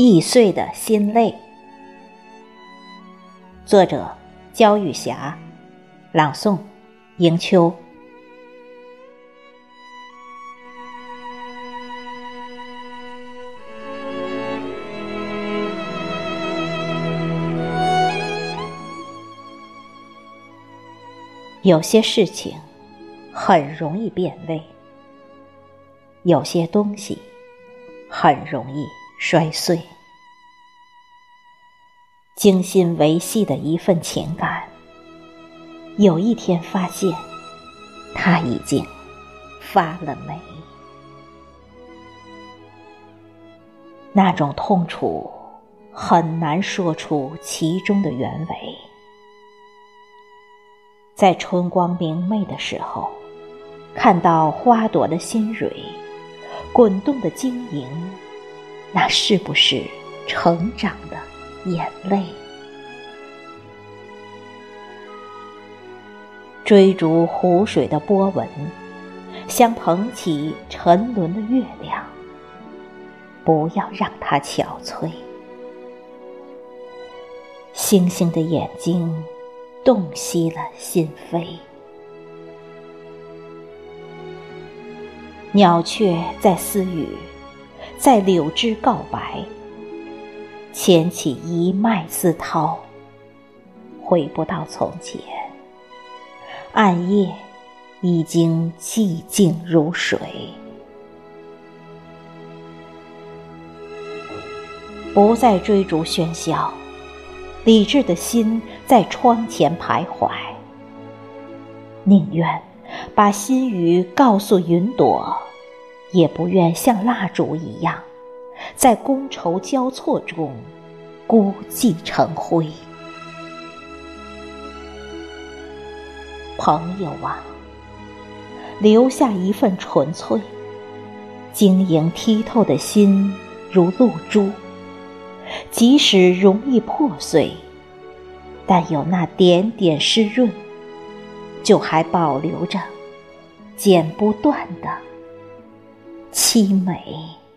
易碎的心泪。作者：焦玉霞，朗诵：迎秋。有些事情很容易变味，有些东西很容易摔碎。精心维系的一份情感，有一天发现，它已经发了霉。那种痛楚很难说出其中的原委。在春光明媚的时候，看到花朵的新蕊，滚动的晶莹，那是不是成长的眼泪？追逐湖水的波纹，像捧起沉沦的月亮，不要让它憔悴。星星的眼睛。洞悉了心扉，鸟雀在私语，在柳枝告白，牵起一脉思涛，回不到从前。暗夜已经寂静如水，不再追逐喧嚣。理智的心在窗前徘徊，宁愿把心语告诉云朵，也不愿像蜡烛一样，在觥筹交错中孤寂成灰。朋友啊，留下一份纯粹，晶莹剔透的心如露珠。即使容易破碎，但有那点点湿润，就还保留着剪不断的凄美。